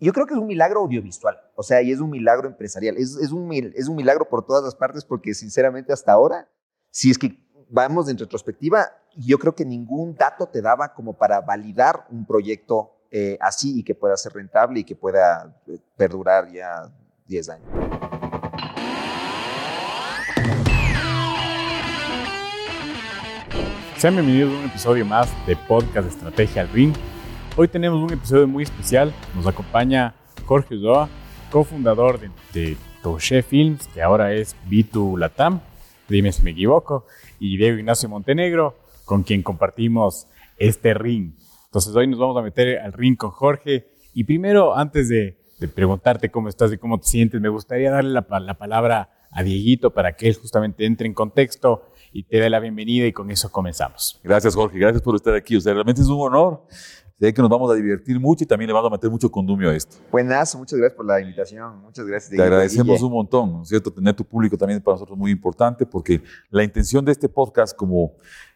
yo creo que es un milagro audiovisual, o sea, y es un milagro empresarial, es, es, un, es un milagro por todas las partes porque sinceramente hasta ahora, si es que vamos en retrospectiva, yo creo que ningún dato te daba como para validar un proyecto eh, así y que pueda ser rentable y que pueda eh, perdurar ya 10 años. Sean bienvenidos a un episodio más de Podcast Estrategia al Ring. Hoy tenemos un episodio muy especial. Nos acompaña Jorge Udoa, cofundador de, de Films, que ahora es B2 Latam. Dime si me equivoco. Y Diego Ignacio Montenegro, con quien compartimos este ring. Entonces hoy nos vamos a meter al ring con Jorge. Y primero, antes de, preguntarte cómo estás y cómo te sientes, me gustaría darle la, la palabra a Dieguito para que él justamente entre en contexto y te dé la bienvenida y con eso comenzamos. Gracias Jorge, gracias por estar aquí. Realmente es un honor Sé que nos vamos a divertir mucho y también le vamos a meter mucho condumio a esto. Buenas, muchas gracias por la invitación. Muchas gracias. Te agradecemos un montón, ¿no es cierto? Tener tu público también para nosotros muy importante porque la intención de este podcast, como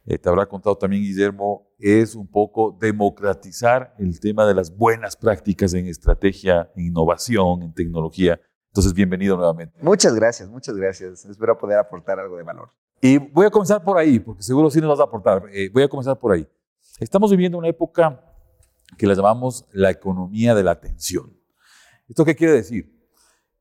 eh, te habrá contado también Guillermo, es un poco democratizar el tema de las buenas prácticas en estrategia, en innovación, en tecnología. Entonces, bienvenido nuevamente. Muchas gracias, muchas gracias. Espero poder aportar algo de valor. Y voy a comenzar por ahí, porque seguro sí nos vas a aportar. Eh, voy a comenzar por ahí. Estamos viviendo una época que la llamamos la economía de la atención. ¿Esto qué quiere decir?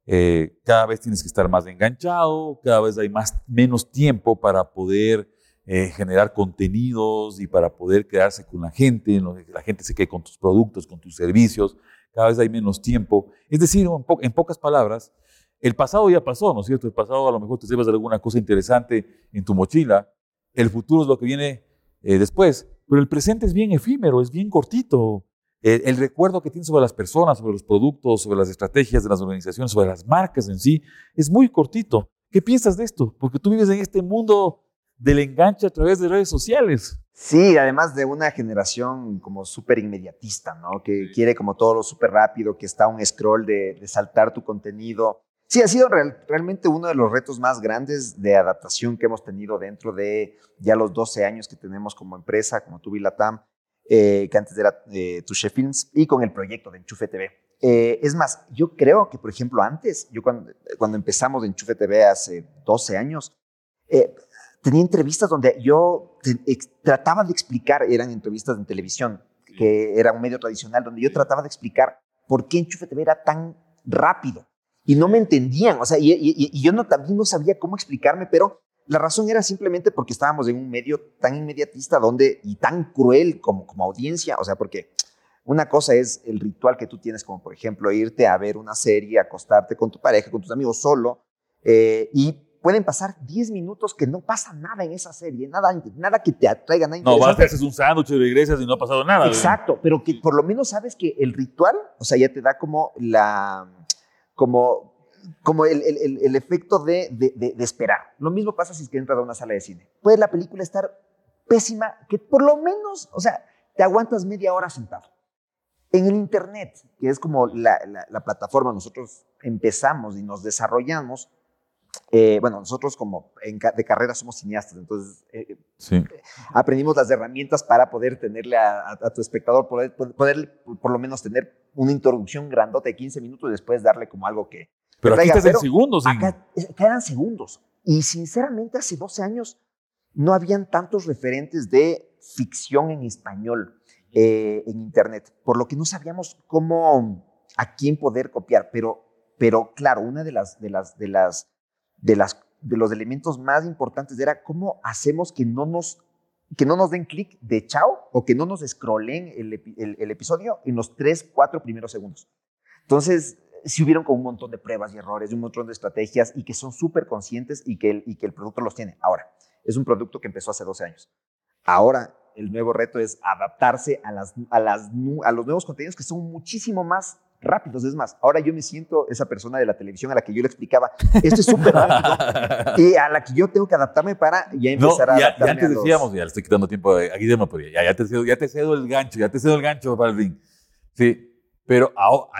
Eh, cada vez tienes que estar más enganchado, cada vez hay más, menos tiempo para poder eh, generar contenidos y para poder quedarse con la gente, que la gente se quede con tus productos, con tus servicios, cada vez hay menos tiempo. Es decir, en, pocas palabras, el pasado ya pasó, ¿no es cierto? El pasado a lo mejor te llevas alguna cosa interesante en tu mochila, el futuro es lo que viene eh, después, pero el presente es bien efímero, es bien cortito. El, recuerdo que tienes sobre las personas, sobre los productos, sobre las estrategias de las organizaciones, sobre las marcas en sí, es muy cortito. ¿Qué piensas de esto? Porque tú vives en este mundo del enganche a través de redes sociales. Sí, además de una generación como súper inmediatista, ¿no? Que quiere como todo lo súper rápido, que está un scroll de, saltar tu contenido. Sí, ha sido realmente uno de los retos más grandes de adaptación que hemos tenido dentro de ya los 12 años que tenemos como empresa, como Tubilatam. Eh, que antes era eh, Touché Films, y con el proyecto de Enchufe TV. Eh, es más, yo creo que, por ejemplo, antes, yo cuando, cuando empezamos Enchufe TV hace 12 años, eh, tenía entrevistas donde yo trataba de explicar, eran entrevistas en televisión, que era un medio tradicional, donde yo trataba de explicar por qué Enchufe TV era tan rápido. Y no me entendían, o sea, y, y yo no, también no sabía cómo explicarme, pero la razón era simplemente porque estábamos en un medio tan inmediatista donde, y tan cruel como, como audiencia, o sea, porque una cosa es el ritual que tú tienes, como por ejemplo irte a ver una serie, acostarte con tu pareja, con tus amigos solo, eh, y pueden pasar 10 minutos que no pasa nada en esa serie, nada, nada que te atraiga, nada No, vas, te haces un sándwich y regresas y no ha pasado nada. Exacto, pero que por lo menos sabes que el ritual, o sea, ya te da como la, como como el, el, el efecto de, de, de, esperar. Lo mismo pasa si es que entras a una sala de cine. Puede la película estar pésima, que por lo menos, o sea, te aguantas media hora sentado. En el Internet, que es como la, la, plataforma, nosotros empezamos y nos desarrollamos. Eh, bueno, nosotros como en, de carrera somos cineastas, entonces eh, sí. aprendimos las herramientas para poder tenerle a, a, tu espectador, poder, poder, por lo menos tener una introducción grandota de 15 minutos y después darle como algo que, pero aquí estás en segundos. Acá, quedan segundos. Y sinceramente hace 12 años no habían tantos referentes de ficción en español eh, en Internet, por lo que no sabíamos cómo, a quién poder copiar. Pero, pero claro, una de las, de las, de las, de las, de los elementos más importantes era cómo hacemos que no nos que no nos den clic de chao o que no nos scrollen el, el, episodio en los tres, cuatro primeros segundos. Entonces, si hubieron con un montón de pruebas y errores, un montón de estrategias y que son súper conscientes y que, el, y que el producto los tiene. Ahora, es un producto que empezó hace 12 años. Ahora, el nuevo reto es adaptarse a, las, a, las, a los nuevos contenidos que son muchísimo más rápidos. Es más, ahora yo me siento esa persona de la televisión a la que yo le explicaba, esto es súper rápido, y a la que yo tengo que adaptarme para ya empezar a ya, ya antes decíamos, ya le estoy quitando tiempo a Guillermo, ya, ya, te cedo, ya te cedo el gancho, ya te cedo el gancho para el ring. Sí, pero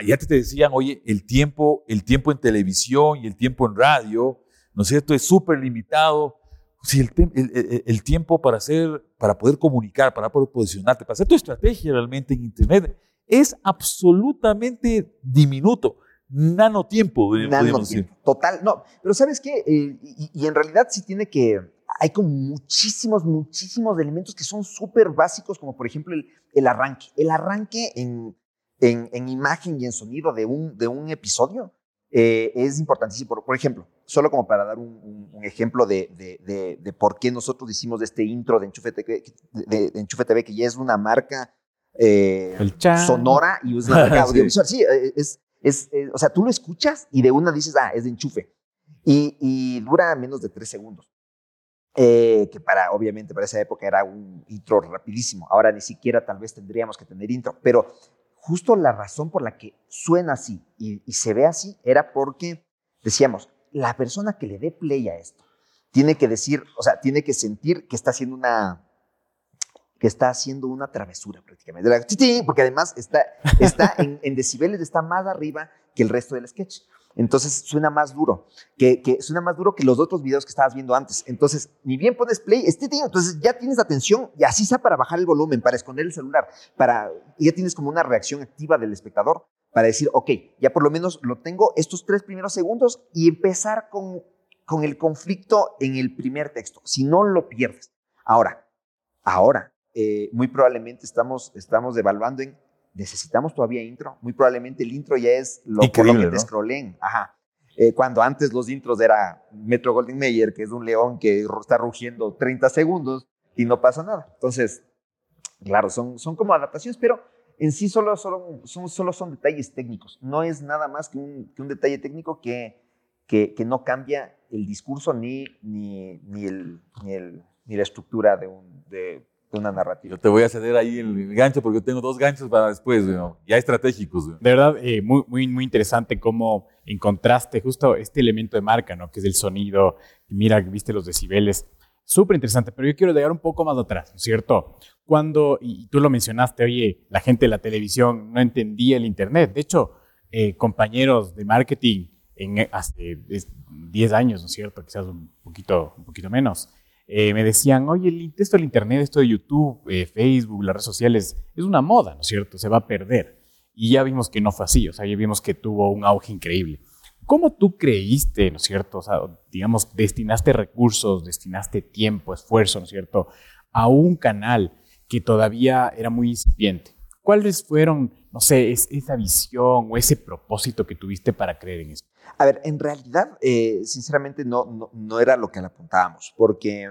ya te decían, oye, el tiempo, el tiempo en televisión y el tiempo en radio, ¿no es cierto? Es súper limitado. Si el, el, el, tiempo para hacer, para poder comunicar, para poder posicionarte, para hacer tu estrategia realmente en Internet, es absolutamente diminuto. Nanotiempo, podríamos decir. Nanotiempo, total. No, pero ¿sabes qué? Eh, y, en realidad sí tiene que, hay como muchísimos, muchísimos elementos que son súper básicos, como por ejemplo el, arranque. El arranque en, en, en, imagen y en sonido de un, de un episodio eh, es importantísimo. Por, ejemplo, solo como para dar un, ejemplo de, de, por qué nosotros hicimos este intro de Enchufe TV, de, Enchufe TV que ya es una marca eh, sonora y es una marca audiovisual. sí, eh, es, es, es, o sea, tú lo escuchas y de una dices, ah, es de enchufe. Y, y dura menos de tres segundos. Eh, que para, obviamente, para esa época era un intro rapidísimo. Ahora ni siquiera tal vez tendríamos que tener intro, pero justo la razón por la que suena así y, y se ve así era porque decíamos, la persona que le dé play a esto tiene que decir, o sea, tiene que sentir que está haciendo una que está haciendo una travesura prácticamente, porque además está, está en, en decibeles, está más arriba que el resto del sketch. Entonces suena más duro, que, que, suena más duro que los otros videos que estabas viendo antes. Entonces, ni bien pones play, este tío, entonces ya tienes atención y así sea para bajar el volumen, para esconder el celular, para, ya tienes como una reacción activa del espectador para decir, ok, ya por lo menos lo tengo estos tres primeros segundos y empezar con, con el conflicto en el primer texto. Si no, lo pierdes. Ahora, ahora, eh, muy probablemente estamos, estamos evaluando en necesitamos todavía intro. Muy probablemente el intro ya es lo, por lo que te ¿no? scrollen. Ajá. Eh, cuando antes los intros era Metro Golden Mayer, que es un león que está rugiendo 30 segundos y no pasa nada. Entonces, claro, son, son como adaptaciones, pero en sí solo, solo, son, solo son detalles técnicos. No es nada más que un, que un detalle técnico que, que, que, no cambia el discurso ni, ni, ni, el, ni, el, ni la estructura de, un, de, una narrativa. Yo te voy a ceder ahí el gancho porque tengo dos ganchos para después, ¿no? ya estratégicos. ¿no? De verdad, eh, muy, muy, muy interesante cómo encontraste justo este elemento de marca, ¿no? Que es el sonido, mira, viste los decibeles. Súper interesante, pero yo quiero llegar un poco más atrás, ¿no es cierto? Cuando, y tú lo mencionaste, oye, la gente de la televisión no entendía el Internet. De hecho, eh, compañeros de marketing en, hace 10 años, ¿no es cierto? Quizás un poquito, un poquito menos eh, me decían, oye, esto del Internet, esto de YouTube, eh, Facebook, las redes sociales, es una moda, ¿no es cierto? Se va a perder. Y ya vimos que no fue así, o sea, ya vimos que tuvo un auge increíble. ¿Cómo tú creíste, ¿no es cierto? O sea, digamos, destinaste recursos, destinaste tiempo, esfuerzo, ¿no es cierto? A un canal que todavía era muy incipiente. ¿Cuáles fueron, no sé, es, esa visión o ese propósito que tuviste para creer en esto? A ver, en realidad, eh, sinceramente, no, no, no, era lo que le apuntábamos, porque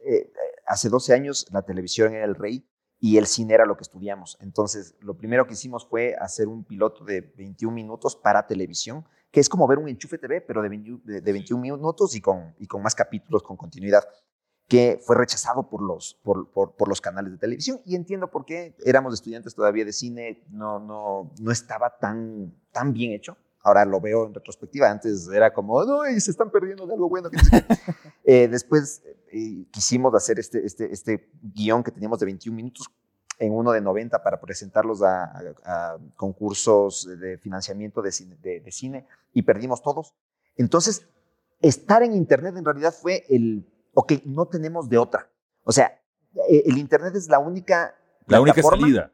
eh, hace 12 años la televisión era el rey y el cine era lo que estudiamos. Entonces, lo primero que hicimos fue hacer un piloto de 21 minutos para televisión, que es como ver un enchufe TV, pero de, 20, de, de 21 minutos y con, y con más capítulos, con continuidad que fue rechazado por los, por, por, por, los canales de televisión y entiendo por qué éramos estudiantes todavía de cine, no, no, no estaba tan, tan bien hecho. Ahora lo veo en retrospectiva, antes era como, no, y se están perdiendo de algo bueno. eh, después eh, quisimos hacer este, este, este guion que teníamos de 21 minutos en uno de 90 para presentarlos a, a, a concursos de financiamiento de cine, de, de cine y perdimos todos. Entonces, estar en Internet en realidad fue el ok, no tenemos de otra. O sea, eh, el Internet es la única la única salida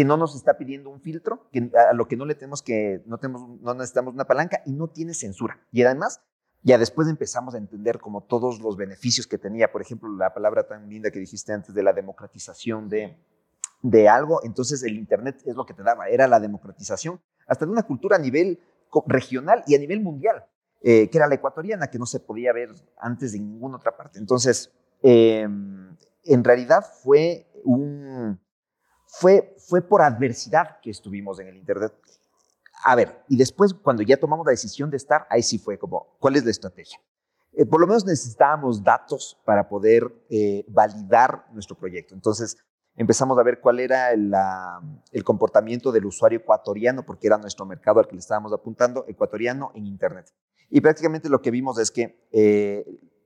que no nos está pidiendo un filtro, que, a lo que no le tenemos que, no, tenemos, no necesitamos una palanca y no tiene censura. Y además, ya después empezamos a entender como todos los beneficios que tenía, por ejemplo, la palabra tan linda que dijiste antes de la democratización de, de algo, entonces el Internet es lo que te daba, era la democratización, hasta de una cultura a nivel regional y a nivel mundial eh, que era la ecuatoriana, que no se podía ver antes de ninguna otra parte. Entonces, eh, en realidad fue un... Fue, fue por adversidad que estuvimos en el Internet. A ver, y después cuando ya tomamos la decisión de estar, ahí sí fue como, ¿cuál es la estrategia? Eh, por lo menos necesitábamos datos para poder eh, validar nuestro proyecto. Entonces empezamos a ver cuál era el, la, el, comportamiento del usuario ecuatoriano, porque era nuestro mercado al que le estábamos apuntando, ecuatoriano en Internet. Y prácticamente lo que vimos es que eh,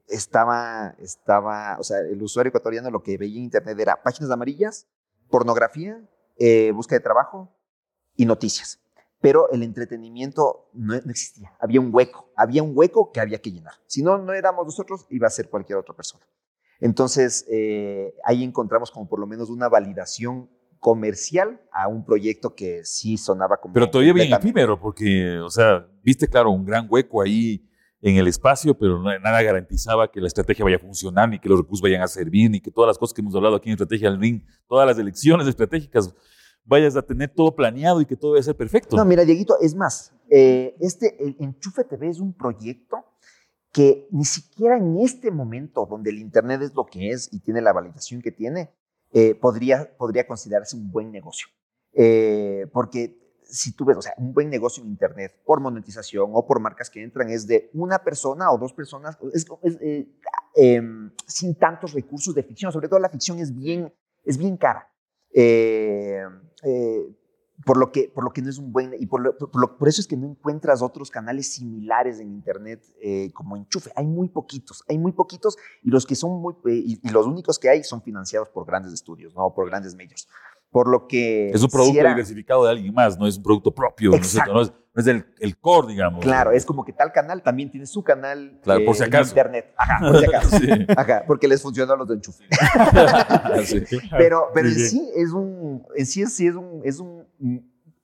estaba, estaba, o sea, el usuario ecuatoriano lo que veía en Internet era páginas amarillas, pornografía, eh, búsqueda de trabajo y noticias. Pero el entretenimiento no, no, existía. Había un hueco, había un hueco que había que llenar. Si no, no éramos nosotros, iba a ser cualquier otra persona. Entonces, eh, ahí encontramos como por lo menos una validación comercial a un proyecto que sí sonaba como... Pero todavía bien efímero, porque, o sea, viste, claro, un gran hueco ahí en el espacio, pero nada garantizaba que la estrategia vaya a funcionar, ni que los recursos vayan a servir, ni que todas las cosas que hemos hablado aquí en Estrategia del Ring, todas las elecciones estratégicas, vayas a tener todo planeado y que todo vaya a ser perfecto. No, mira, Dieguito, es más, eh, este Enchufe TV es un proyecto que ni siquiera en este momento, donde el Internet es lo que es y tiene la validación que tiene, eh, podría, podría considerarse un buen negocio. Eh, porque si tú ves, o sea, un buen negocio en Internet por monetización o por marcas que entran es de una persona o dos personas, es, es, eh, em, sin tantos recursos de ficción. Sobre todo la ficción es bien, es bien cara. Eh, eh, por lo que por lo que no es un buen y por, lo- por, lo- por eso es que no encuentras otros canales similares en internet eh, como enchufe hay muy poquitos hay muy poquitos y los que son muy eh, y, y los únicos que hay son financiados por grandes estudios no por grandes medios por lo que es un si producto era- diversificado de alguien más, no es un producto propio. Exacto. no es, no es el, el core, digamos. claro es como que tal canal también tiene su canal Claro, por si en acaso. internet ajá por si acaso Sí. Ajá, porque les funcionó a los de enchufe Sí. Pero, pero en Sí, es un, en sí, sí es un, es un,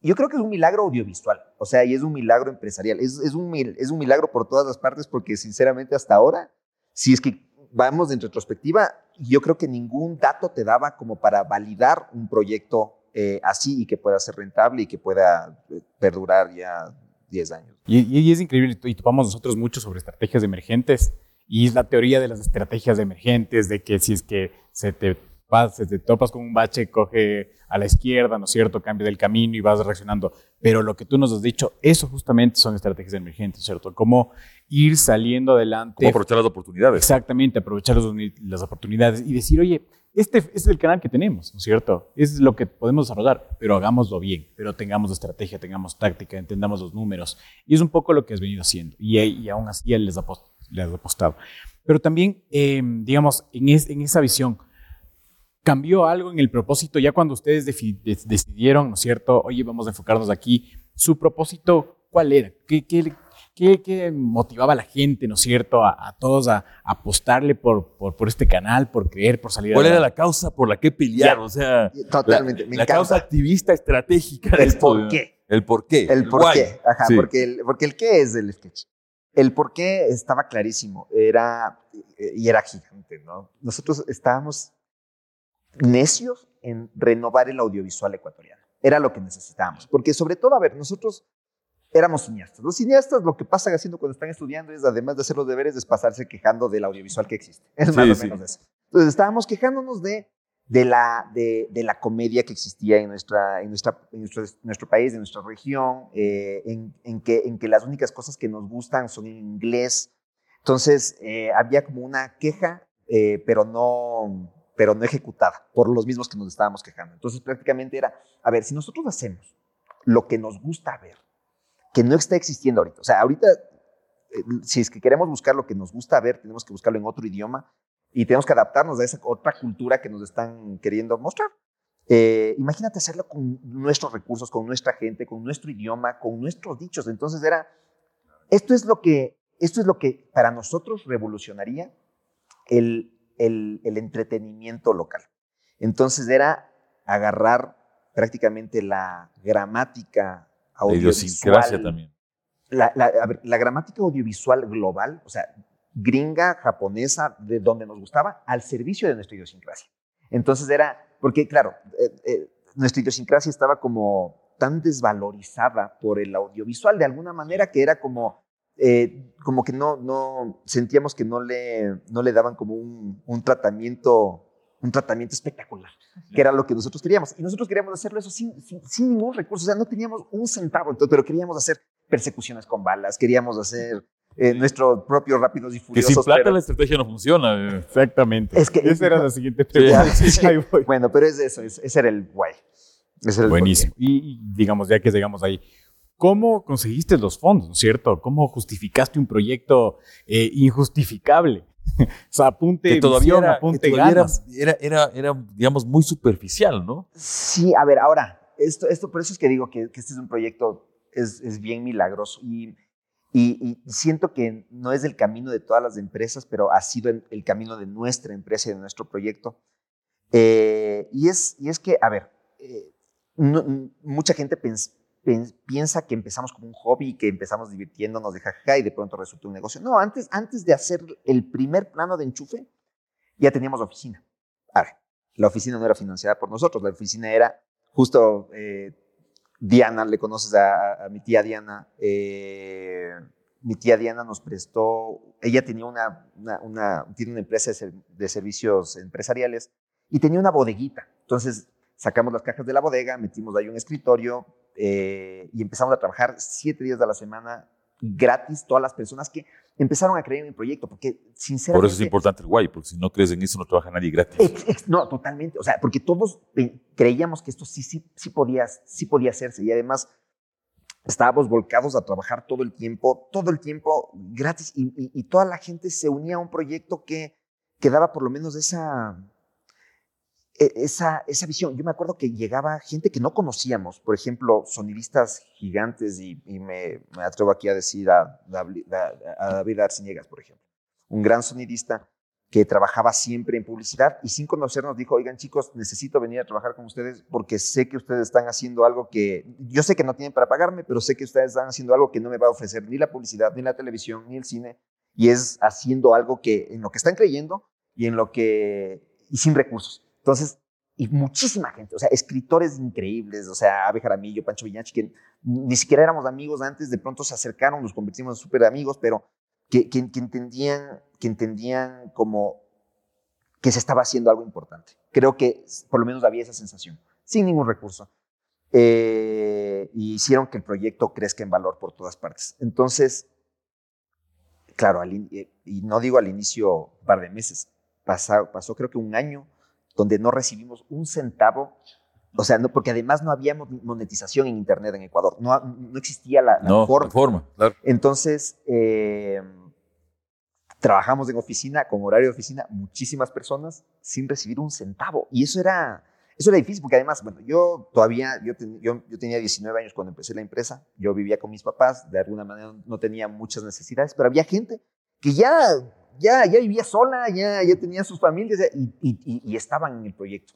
yo creo que es un milagro audiovisual, o sea, y es un milagro empresarial, es, es, un, es un milagro por todas las partes porque sinceramente hasta ahora, si es que vamos en retrospectiva, yo creo que ningún dato te daba como para validar un proyecto eh, así y que pueda ser rentable y que pueda eh, perdurar ya 10 años. Y, y- y es increíble, y topamos nosotros mucho sobre estrategias emergentes, y es la teoría de las estrategias emergentes, de que si es que se te, vas, se te topas con un bache, coge a la izquierda, ¿no es cierto?, cambia del camino y vas reaccionando. Pero lo que tú nos has dicho, eso justamente son estrategias emergentes, ¿cierto? Cómo ir saliendo adelante. Cómo aprovechar las oportunidades. Exactamente, aprovechar los- las oportunidades y decir, oye, este es el canal que tenemos, ¿no es cierto? Es lo que podemos desarrollar, pero hagámoslo bien, pero tengamos estrategia, tengamos táctica, entendamos los números. Y es un poco lo que has venido haciendo. Y, y aún así él les ha, apostado. Pero también, eh, digamos, en, es- en esa visión, ¿cambió algo en el propósito ya cuando ustedes decidieron, ¿no es cierto? Oye, vamos a enfocarnos aquí. ¿Su propósito cuál era? ¿Qué, qué, qué- qué motivaba a la gente, ¿no es cierto? A, a todos a, a apostarle por, por, por este canal, por creer, por salir ¿Cuál era la causa por la que pelear? Ya. O sea, Totalmente, la, me la causa activista estratégica El esto, por qué. El por qué. El por why. qué, ajá, Sí. porque, el, porque el qué es del sketch. El por qué estaba clarísimo, era, eh, y era gigante, ¿no? Nosotros estábamos necios en renovar el audiovisual ecuatoriano. Era lo que necesitábamos, porque sobre todo, a ver, nosotros éramos cineastas. Los cineastas lo que pasan haciendo cuando están estudiando es, además de hacer los deberes, es pasarse quejando del audiovisual que existe. Es Sí, más o sí. menos eso. Entonces estábamos quejándonos de, de, la, de, de la comedia que existía en, nuestra, en, nuestra, en nuestro, nuestro país, en nuestra región, eh, en, en, que, en que las únicas cosas que nos gustan son en inglés. Entonces eh, había como una queja, eh, pero, no, pero no ejecutada por los mismos que nos estábamos quejando. Entonces prácticamente era, a ver, si nosotros hacemos lo que nos gusta ver, que no está existiendo ahorita, o sea, ahorita, eh, si es que queremos buscar lo que nos gusta ver, tenemos que buscarlo en otro idioma y tenemos que adaptarnos a esa otra cultura que nos están queriendo mostrar. Eh, imagínate hacerlo con nuestros recursos, con nuestra gente, con nuestro idioma, con nuestros dichos. Entonces era, esto es lo que, esto es lo que para nosotros revolucionaría el, el, el entretenimiento local. Entonces era agarrar prácticamente la gramática audiovisual. idiosincrasia también. La, la- a ver, la gramática audiovisual global, o sea, gringa, japonesa, de donde nos gustaba, al servicio de nuestra idiosincrasia. Entonces era, porque claro, eh, eh, nuestra idiosincrasia estaba como tan desvalorizada por el audiovisual de alguna manera que era como, eh, como que no, no, sentíamos que no le, no le daban como un, un tratamiento un tratamiento espectacular, que era lo que nosotros queríamos. Y nosotros queríamos hacerlo eso sin, sin, sin ningún recurso, o sea, no teníamos un centavo, entonces, pero queríamos hacer persecuciones con balas, queríamos hacer eh, nuestro propio Rápidos y Que Furiosos. sin plata pero- la estrategia no funciona. eh. Exactamente. Es que- Esa era la siguiente pregunta. Sí, sí. Ahí voy. Bueno, pero es eso, es- ese era el guay. Ese era el Buenísimo. Y, y digamos, ya que llegamos ahí, ¿cómo conseguiste los fondos, ¿no es cierto? ¿Cómo justificaste un proyecto eh, injustificable? o sea, apunte Que todavía, visión, era, que apunte todavía era, ganas. era, era, era, digamos, muy superficial, ¿no? Sí, a ver, ahora, esto, esto por eso es que digo que, que este es un proyecto, es, es bien milagroso y, y, y siento que no es el camino de todas las empresas, pero ha sido el, el camino de nuestra empresa y de nuestro proyecto. Eh, y, es, y es que, a ver, eh, mucha gente piensa que empezamos como un hobby, que empezamos divirtiéndonos de jajaja y de pronto resulta un negocio. No, antes, antes de hacer el primer plano de enchufe, ya teníamos oficina. Ahora, la oficina no era financiada por nosotros, la oficina era justo eh, Diana, le conoces a, mi tía Diana. Eh, mi tía Diana nos prestó, ella tenía una, una, tiene una empresa de, servicios empresariales y tenía una bodeguita. Entonces sacamos las cajas de la bodega, metimos ahí un escritorio eh, y empezamos a trabajar siete días de la semana gratis todas las personas que empezaron a creer en el proyecto, porque sinceramente... Por eso es importante el guay, porque si no crees en eso no trabaja nadie gratis. no, totalmente, o sea, porque todos creíamos que esto sí, sí, sí, podía, sí podía hacerse y además estábamos volcados a trabajar todo el tiempo, todo el tiempo gratis y, toda la gente se unía a un proyecto que, que daba por lo menos esa, esa, esa visión. Yo me acuerdo que llegaba gente que no conocíamos, por ejemplo, sonidistas gigantes y, me, me, atrevo aquí a decir a, a David Arciniegas, por ejemplo, un gran sonidista que trabajaba siempre en publicidad y sin conocernos dijo, oigan chicos, necesito venir a trabajar con ustedes porque sé que ustedes están haciendo algo que, yo sé que no tienen para pagarme, pero sé que ustedes están haciendo algo que no me va a ofrecer ni la publicidad, ni la televisión, ni el cine, y es haciendo algo que, en lo que están creyendo y en lo que, y sin recursos. Entonces, y muchísima gente, o sea, escritores increíbles, o sea, Abe Jaramillo, Pancho Viñachi, que ni siquiera éramos amigos antes, de pronto se acercaron, nos convertimos en súper amigos, pero que, que, entendían, que entendían como que se estaba haciendo algo importante. Creo que por lo menos había esa sensación, sin ningún recurso. Eh, y hicieron que el proyecto crezca en valor por todas partes. Entonces, claro, y no digo al inicio un par de meses, pasó, pasó creo que un año donde no recibimos un centavo o sea, no, porque además no había monetización en Internet en Ecuador. No, no existía la, forma. Entonces, eh, trabajamos en oficina, con horario de oficina, muchísimas personas sin recibir un centavo. Y eso era, eso era difícil, porque además, bueno, yo todavía, yo, yo, yo, tenía 19 años cuando empecé la empresa, yo vivía con mis papás, de alguna manera no tenía muchas necesidades, pero había gente que ya, ya, ya vivía sola, ya, ya tenía sus familias y, y, estaban en el proyecto.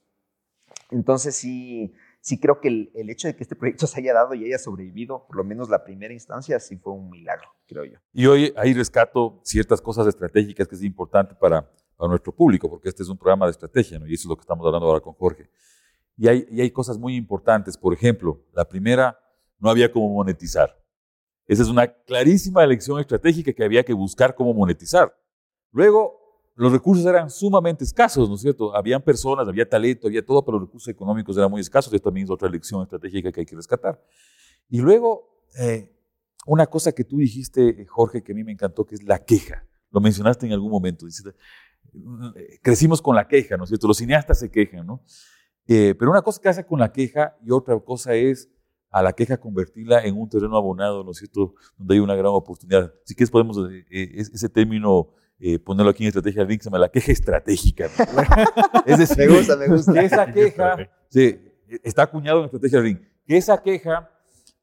Entonces sí, sí creo que el, hecho de que este proyecto se haya dado y haya sobrevivido, por lo menos la primera instancia, sí fue un milagro, creo yo. Y hoy ahí rescato ciertas cosas estratégicas que es importante para, para nuestro público, porque este es un programa de estrategia, ¿no? y eso es lo que estamos hablando ahora con Jorge. Y hay, y hay cosas muy importantes, por ejemplo, la primera, no había cómo monetizar. Esa es una clarísima elección estratégica que había que buscar cómo monetizar. Luego, los recursos eran sumamente escasos, ¿no es cierto? Habían personas, había talento, había todo, pero los recursos económicos eran muy escasos. Esto también es otra lección estratégica que hay que rescatar. Y luego, eh, una cosa que tú dijiste, Jorge, que a mí me encantó, que es la queja. Lo mencionaste en algún momento. Eh, crecimos con la queja, ¿no es cierto? Los cineastas se quejan, ¿no? Eh, pero una cosa que hace con la queja y otra cosa es a la queja convertirla en un terreno abonado, ¿no es cierto? Donde hay una gran oportunidad. Si quieres podemos, ese término eh, ponerlo aquí en estrategia Link, se llama la queja estratégica. es decir, me gusta, me gusta. Que esa queja, sí, está acuñado en estrategia Link, que esa queja,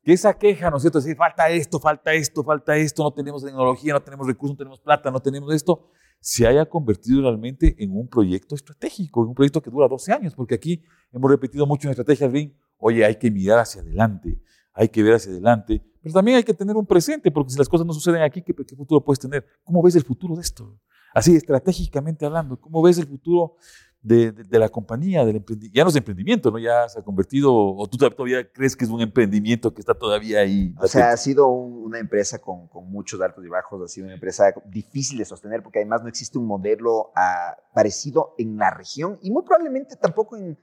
que esa queja, ¿no es cierto? Es decir, falta esto, falta esto, falta esto, no tenemos tecnología, no tenemos recursos, no tenemos plata, no tenemos esto, se haya convertido realmente en un proyecto estratégico, en un proyecto que dura 12 años, porque aquí hemos repetido mucho en estrategia Link, oye, hay que mirar hacia adelante, hay que ver hacia adelante, pero también hay que tener un presente, porque si las cosas no suceden aquí, ¿qué, futuro puedes tener? ¿Cómo ves el futuro de esto? Así, estratégicamente hablando, ¿cómo ves el futuro de, la compañía, del emprendimiento? Ya no es emprendimiento, ¿no? Ya se ha convertido, o tú todavía crees que es un emprendimiento que está todavía ahí. O sea, ha sido una empresa con, muchos altos y bajos, ha sido una empresa difícil de sostener, porque además no existe un modelo ah, parecido en la región y muy probablemente tampoco en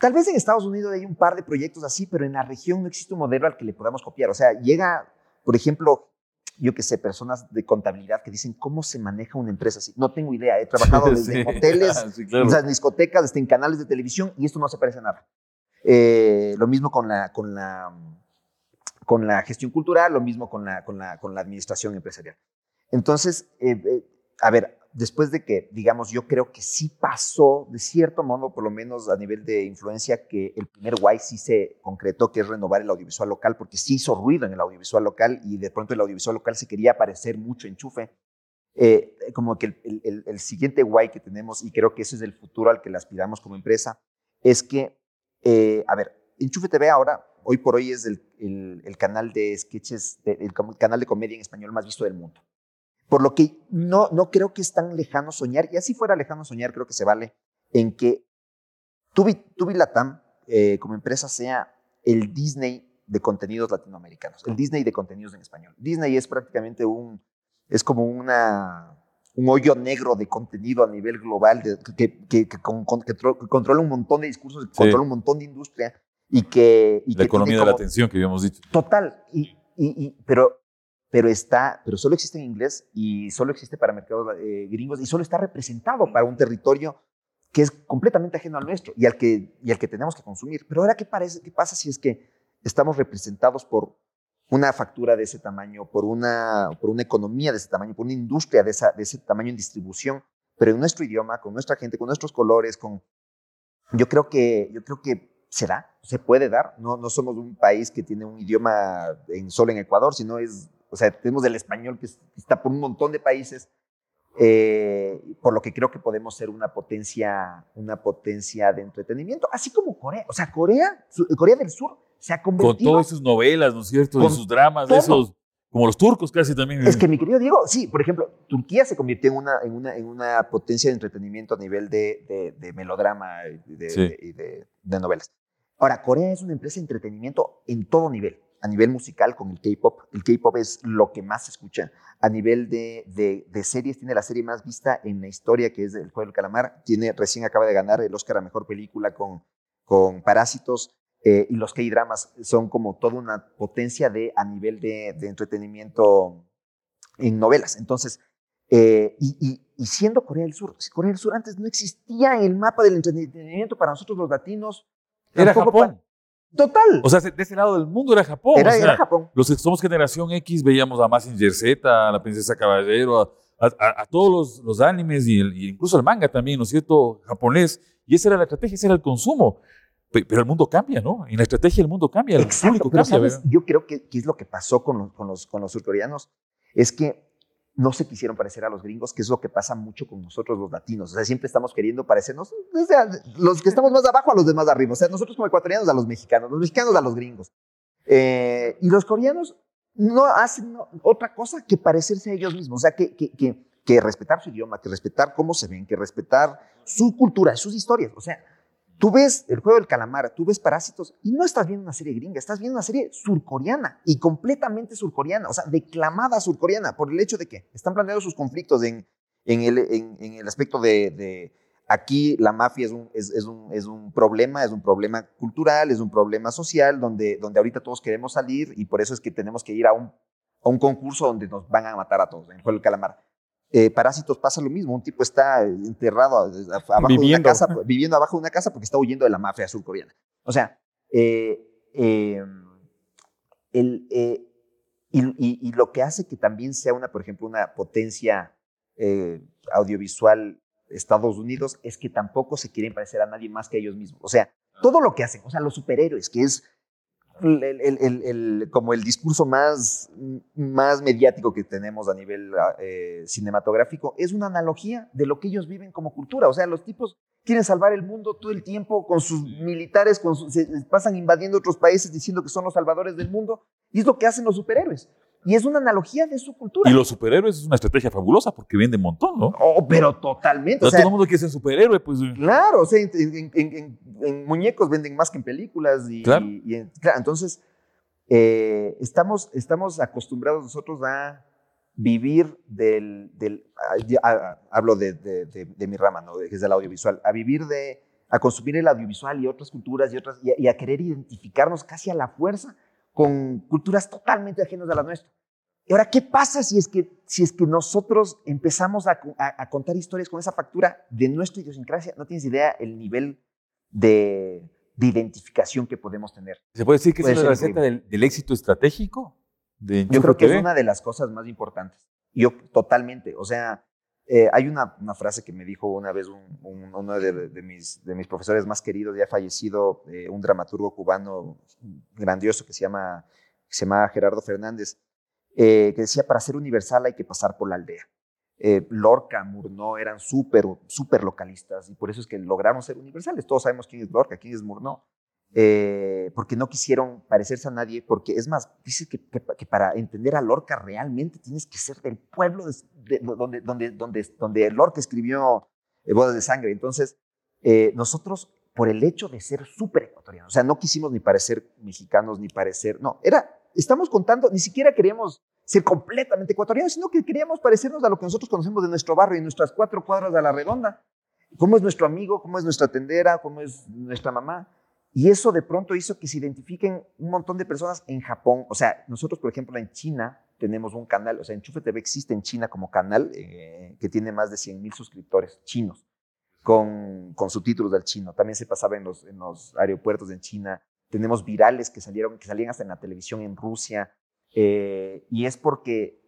Tal vez en Estados Unidos hay un par de proyectos así, pero en la región no existe un modelo al que le podamos copiar. O sea, llega, por ejemplo, yo que sé, personas de contabilidad que dicen, ¿cómo se maneja una empresa así? No tengo idea. He trabajado desde hoteles, en discotecas, desde en canales de televisión y esto no se parece a nada. Eh, lo mismo con la, con, la, con la gestión cultural, lo mismo con la, con la, con la administración empresarial. Entonces, eh, eh, a ver, después de que, digamos, yo creo que sí pasó, de cierto modo, por lo menos a nivel de influencia, que el primer guay sí se concretó, que es renovar el audiovisual local, porque sí hizo ruido en el audiovisual local y de pronto el audiovisual local se quería parecer mucho enchufe. Eh, como que el, siguiente guay que tenemos, y creo que ese es el futuro al que le aspiramos como empresa, es que eh, a ver, Enchufe TV ahora, hoy por hoy es el, el, canal de sketches, el canal de comedia en español más visto del mundo. Por lo que no, no creo que es tan lejano soñar, y así fuera lejano soñar, creo que se vale, en que Tubi, Tubi Latam eh, como empresa sea el Disney de contenidos latinoamericanos, el Disney de contenidos en español. Disney es prácticamente un, es como una, un hoyo negro de contenido a nivel global de- que, que, que con- que tro- que controla un montón de discursos, que controla un montón de industria y que... Y La economía de la atención que habíamos dicho. Total, y, y- y- pero, pero está, pero solo existe en inglés y solo existe para mercados eh, gringos y solo está representado para un territorio que es completamente ajeno al nuestro y al que, y al que tenemos que consumir. Pero ahora, ¿qué, parece, ¿qué pasa si es que estamos representados por una factura de ese tamaño, por una, por una economía de ese tamaño, por una industria de, esa, de ese tamaño en distribución, pero en nuestro idioma, con nuestra gente, con nuestros colores, con... Yo creo que, yo creo que se da, se puede dar. No, no somos un país que tiene un idioma en, solo en Ecuador, sino es, o sea, tenemos el español que es- está por un montón de países, eh, por lo que creo que podemos ser una potencia, una potencia de entretenimiento, así como Corea. O sea, Corea, Corea del Sur se ha Con convertido... todas sus novelas, ¿no es cierto? Con sus dramas, todo. esos, como los turcos casi también. Es que mi querido Diego, sí, por ejemplo, Turquía se convirtió en una, en una, en una potencia de entretenimiento a nivel de, de, de melodrama y, de, Sí. de- y de- de novelas. Ahora, Corea es una empresa de entretenimiento en todo nivel. A nivel musical con el K-pop. El K-pop es lo que más se escucha. A nivel de, de- de series, tiene la serie más vista en la historia, que es El Juego del Calamar. Tiene, recién acaba de ganar el Oscar a Mejor Película con, con Parásitos. Eh, y los K-dramas son como toda una potencia de, a nivel de, de entretenimiento en novelas. Entonces, eh, y, y- y siendo Corea del Sur, Corea del Sur antes no existía en el mapa del entretenimiento para nosotros los latinos. Era Japón. pa- Total. O sea, de ese lado del mundo era Japón. era, o sea, era Japón. Los que somos generación X veíamos a Mazinger Z, a la Princesa Caballero, a, a- a todos los, los animes y, el- y incluso el manga también, ¿no es cierto? Japonés. Y esa era la estrategia, ese era el consumo. Pe- Pero el mundo cambia, ¿no? En la estrategia el mundo cambia, el Exacto, público pero cambia. ¿sabes? yo creo que, que es lo que pasó con los, con, los, con los surcoreanos, es que no se quisieron parecer a los gringos, que es lo que pasa mucho con nosotros los latinos. O sea, siempre estamos queriendo parecernos, los que estamos más abajo a los demás arriba. O sea, nosotros como ecuatorianos a los mexicanos, los mexicanos a los gringos. Eh, y los coreanos no hacen otra cosa que parecerse a ellos mismos. O sea, que, que, que, que respetar su idioma, que respetar cómo se ven, que respetar su cultura, sus historias. O sea, Tú ves el juego del calamar, tú ves Parásitos y no estás viendo una serie gringa, estás viendo una serie surcoreana y completamente surcoreana, o sea, declamada surcoreana por el hecho de que están planteando sus conflictos en, el, aspecto de, aquí la mafia es un, es un, es un problema, es un problema cultural, es un problema social, donde, donde ahorita todos queremos salir y por eso es que tenemos que ir a un, a un concurso donde nos van a matar a todos, en el juego del calamar. Eh, Parásitos pasa lo mismo, un tipo está enterrado a- a- abajo de una Viviendo. casa, viviendo abajo de una casa porque está huyendo de la mafia surcoreana. O sea, eh, eh, el, eh, y, y- y lo que hace que también sea una, por ejemplo, una potencia eh, audiovisual Estados Unidos es que tampoco se quieren parecer a nadie más que ellos mismos. O sea, todo lo que hacen, o sea, los superhéroes, que es el, como el discurso más, más mediático que tenemos a nivel eh, cinematográfico, es una analogía de lo que ellos viven como cultura. O sea, los tipos quieren salvar el mundo todo el tiempo con sus militares, con sus- se pasan invadiendo otros países diciendo que son los salvadores del mundo, y es lo que hacen los superhéroes. Y es una analogía de su cultura. Y los superhéroes es una estrategia fabulosa porque venden un montón, ¿no? Oh, pero totalmente. No O sea, todo el mundo quiere ser superhéroe, pues. Claro, o sea, en, en- en- en- en muñecos venden más que en películas. Y, Claro. y- y en- claro, entonces, eh, estamos, estamos acostumbrados nosotros a vivir del... del a- ya- a- hablo de, de- de- de mi rama, ¿no? que es del audiovisual, a vivir de... a consumir el audiovisual y otras culturas y otras, y a querer identificarnos casi a la fuerza con culturas totalmente ajenas a la nuestra. Y ahora, ¿qué pasa si es que, si es que nosotros empezamos a, a- a contar historias con esa factura de nuestra idiosincrasia? No tienes idea el nivel de, de identificación que podemos tener. ¿Se puede decir que Puede es la ser receta del, del éxito estratégico? De Yo creo que es TV? una de las cosas más importantes. Yo totalmente, o sea, eh, hay una, una frase que me dijo una vez un- un- uno de, de mis, de mis profesores más queridos, ya fallecido, eh, un dramaturgo cubano grandioso que se llama, que se llama Gerardo Fernández, eh, que decía, para ser universal hay que pasar por la aldea. Eh, Lorca, Murnau eran súper, súper localistas y por eso es que lograron ser universales. Todos sabemos quién es Lorca, quién es Murnau. Eh, porque no quisieron parecerse a nadie, porque es más, dice que, que, para entender a Lorca realmente tienes que ser del pueblo de, donde, donde, donde, donde Lorca escribió eh, Bodas de Sangre. Entonces, eh, nosotros, por el hecho de ser súper ecuatorianos, o sea, no quisimos ni parecer mexicanos, ni parecer, no, era, estamos contando, ni siquiera queríamos ser completamente ecuatorianos, sino que queríamos parecernos a lo que nosotros conocemos de nuestro barrio y nuestras cuatro cuadras de la redonda. ¿Cómo es nuestro amigo? ¿Cómo es nuestra tendera? ¿Cómo es nuestra mamá? Y eso de pronto hizo que se identifiquen un montón de personas en Japón. O sea, nosotros, por ejemplo, en China tenemos un canal, o sea, Enchufe TV existe en China como canal eh, que tiene más de 100 mil suscriptores chinos con, con subtítulos del chino. También se pasaba en los, en los aeropuertos en China. Tenemos virales que salieron, que salían hasta en la televisión en Rusia. Eh, y es porque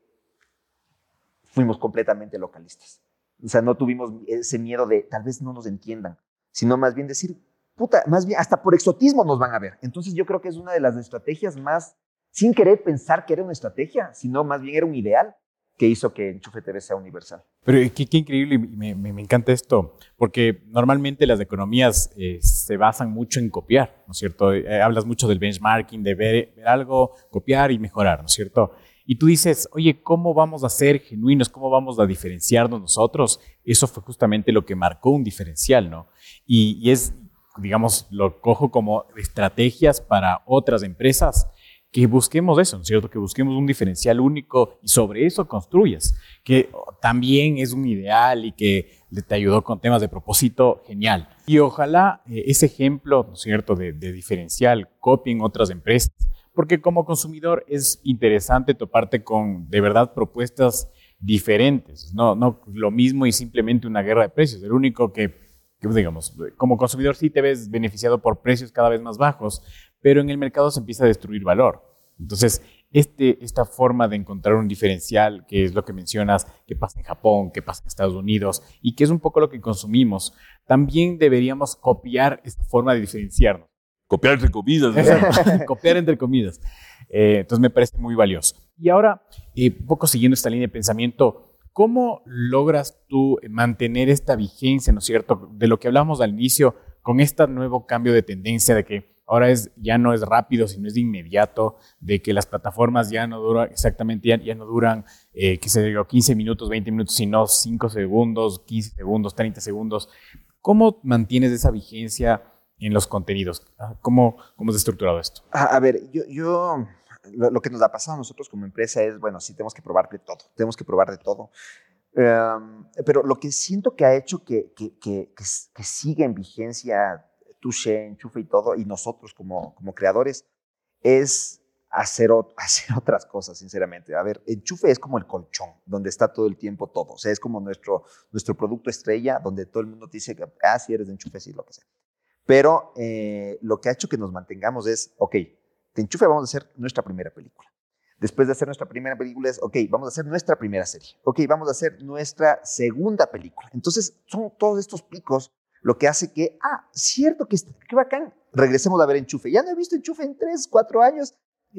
fuimos completamente localistas. O sea, no tuvimos ese miedo de tal vez no nos entiendan, sino más bien decir, puta, más bien hasta por exotismo nos van a ver. Entonces yo creo que es una de las estrategias más, sin querer pensar que era una estrategia, sino más bien era un ideal que hizo que Enchufe TV sea universal. Pero qué, increíble, me, me, encanta esto, porque normalmente las economías eh, se basan mucho en copiar, ¿no es cierto? Eh, hablas mucho del benchmarking, de ver, ver, algo, copiar y mejorar, ¿no es cierto? Y tú dices, oye, ¿cómo vamos a ser genuinos? ¿Cómo vamos a diferenciarnos nosotros? Eso fue justamente lo que marcó un diferencial, ¿no? Y, y es, digamos, lo cojo como estrategias para otras empresas, que busquemos eso, ¿no es cierto? Que busquemos un diferencial único y sobre eso construyas, que también es un ideal y que te ayudó con temas de propósito, genial. Y ojalá eh, ese ejemplo, ¿no es cierto?, de, de diferencial copien otras empresas, porque como consumidor es interesante toparte con de verdad propuestas diferentes, no, no lo mismo y simplemente una guerra de precios. El único que digamos, como consumidor sí te ves beneficiado por precios cada vez más bajos, pero en el mercado se empieza a destruir valor. Entonces, este, esta forma de encontrar un diferencial, que es lo que mencionas, que pasa en Japón, que pasa en Estados Unidos, y que es un poco lo que consumimos, también deberíamos copiar esta forma de diferenciarnos. Copiar entre comidas. copiar entre comidas. Eh, entonces me parece muy valioso. Y ahora, eh, un poco siguiendo esta línea de pensamiento, ¿Cómo logras tú mantener esta vigencia, ¿no es cierto? De lo que hablamos al inicio, con este nuevo cambio de tendencia de que ahora es, ya no es rápido, sino es de inmediato, de que las plataformas ya no duran exactamente, ya, no duran, eh, qué sé yo, 15 minutos, 20 minutos, sino 5 segundos, 15 segundos, 30 segundos. ¿Cómo mantienes esa vigencia en los contenidos? ¿Cómo, cómo es estructurado esto? A, ver, yo, yo lo, que nos ha pasado a nosotros como empresa es, bueno, sí, tenemos que probar de todo, tenemos que probar de todo. Em, pero lo que siento que ha hecho que, que, que, que siga en vigencia Touché, Enchufe y todo, y nosotros como, como creadores, es hacer, hacer otras cosas, sinceramente. A ver, Enchufe es como el colchón, donde está todo el tiempo todo. O sea, es como nuestro, nuestro producto estrella, donde todo el mundo te dice, ah, si eres de Enchufe, sí, lo que sea. Pero eh, lo que ha hecho que nos mantengamos es, ok, de Enchufe vamos a hacer nuestra primera película. Después de hacer nuestra primera película es, ok, vamos a hacer nuestra primera serie. Ok, vamos a hacer nuestra segunda película. Entonces, son todos estos picos lo que hace que, ah, cierto que, qué bacán, regresemos a ver Enchufe. Ya no he visto Enchufe en tres, cuatro años,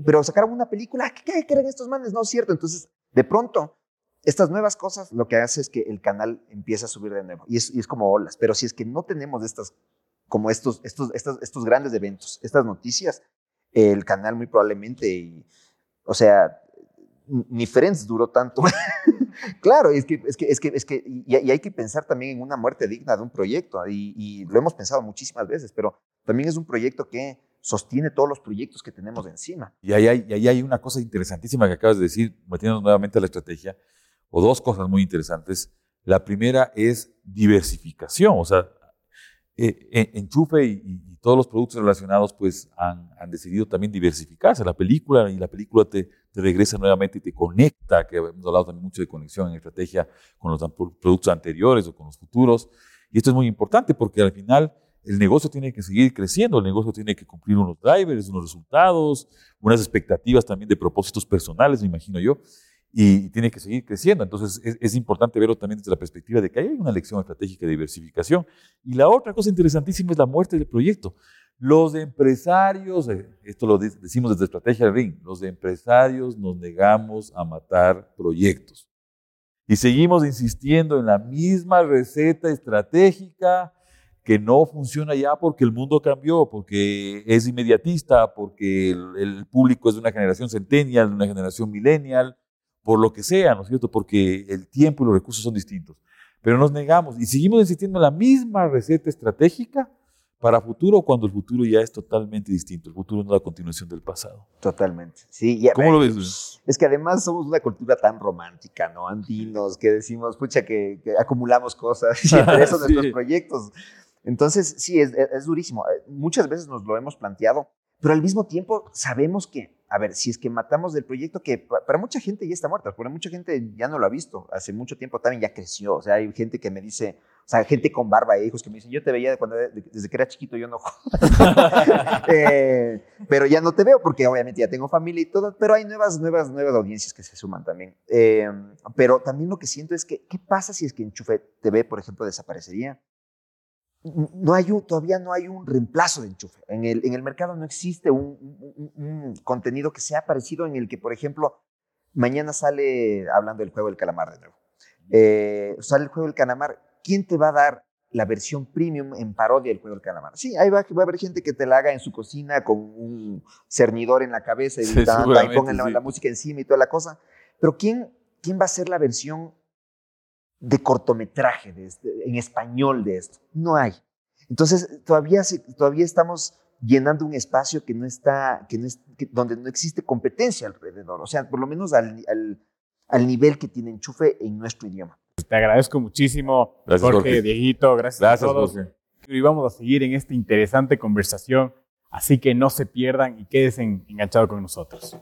pero sacaron una película, ¿qué, qué creen estos manes? No cierto. Entonces, de pronto, estas nuevas cosas lo que hace es que el canal empieza a subir de nuevo y es, y es como olas. Pero si es que no tenemos estas, como estos, estos, estos, estos grandes eventos, estas noticias, el canal muy probablemente, o sea, ni Friends duró tanto. claro, es que, es que, es que, es que y, hay que pensar también en una muerte digna de un proyecto, y, lo hemos pensado muchísimas veces, pero también es un proyecto que sostiene todos los proyectos que tenemos encima. Y ahí hay, y ahí hay una cosa interesantísima que acabas de decir, metiéndonos nuevamente a la estrategia, o dos cosas muy interesantes. La primera es diversificación, o sea, eh, Enchufe y, todos los productos relacionados pues han, han, decidido también diversificarse. La película y la película te, te, regresa nuevamente y te conecta, que hemos hablado también mucho de conexión en estrategia con los productos anteriores o con los futuros. Y esto es muy importante porque al final el negocio tiene que seguir creciendo, el negocio tiene que cumplir unos drivers, unos resultados, unas expectativas también de propósitos personales, me imagino yo y tiene que seguir creciendo. Entonces es, importante verlo también desde la perspectiva de que hay una lección estratégica de diversificación. Y la otra cosa interesantísima es la muerte del proyecto. Los empresarios, eh, esto lo decimos desde Estrategia Ring, los empresarios nos negamos a matar proyectos. Y seguimos insistiendo en la misma receta estratégica que no funciona ya porque el mundo cambió, porque es inmediatista, porque el, el público es de una generación centennial, de una generación millennial, por lo que sea, ¿no es cierto? Porque el tiempo y los recursos son distintos. Pero nos negamos y seguimos insistiendo en la misma receta estratégica para futuro cuando el futuro ya es totalmente distinto. El futuro no es la continuación del pasado. Totalmente. Sí, y ¿Cómo lo ves? Es que además somos una cultura tan romántica, ¿no? Andinos, que decimos, pucha, que, que acumulamos cosas y entre eso Sí. nuestros proyectos. Entonces, sí, es, durísimo. Muchas veces nos lo hemos planteado, pero al mismo tiempo sabemos que, a ver, si es que matamos del proyecto que pa- para mucha gente ya está muerta, para mucha gente ya no lo ha visto, hace mucho tiempo también ya creció, o sea, hay gente que me dice, o sea, gente con barba e hijos que me dicen, yo te veía cuando, de- desde que era chiquito, yo no Eh, pero ya no te veo porque obviamente ya tengo familia y todo, pero hay nuevas, nuevas, nuevas audiencias que se suman también. Eh, pero también lo que siento es que, ¿qué pasa si es que Enchufe TV, por ejemplo, desaparecería? No hay un, todavía no hay un reemplazo de Enchufe. En el, en el mercado no existe un, un- un- un contenido que sea parecido en el que, por ejemplo, mañana sale, hablando del juego del calamar de nuevo, eh, sale el juego del calamar, ¿quién te va a dar la versión premium en parodia del juego del calamar? Sí, ahí va, va a haber gente que te la haga en su cocina con un cernidor en la cabeza y, Sí, y pongan la música encima y toda la cosa. Pero ¿quién, quién va a hacer la versión de cortometraje de este- en español de esto? No hay. Entonces, todavía, se- todavía estamos llenando un espacio que no está, que no es, que- donde no existe competencia alrededor, o sea, por lo menos al, al, al nivel que tiene Enchufe en nuestro idioma. Te agradezco muchísimo, Gracias, Jorge, Jorge. Dieguito, gracias, Gracias, a todos. Jorge. Y vamos a seguir en esta interesante conversación, así que no se pierdan y quédense enganchados con nosotros.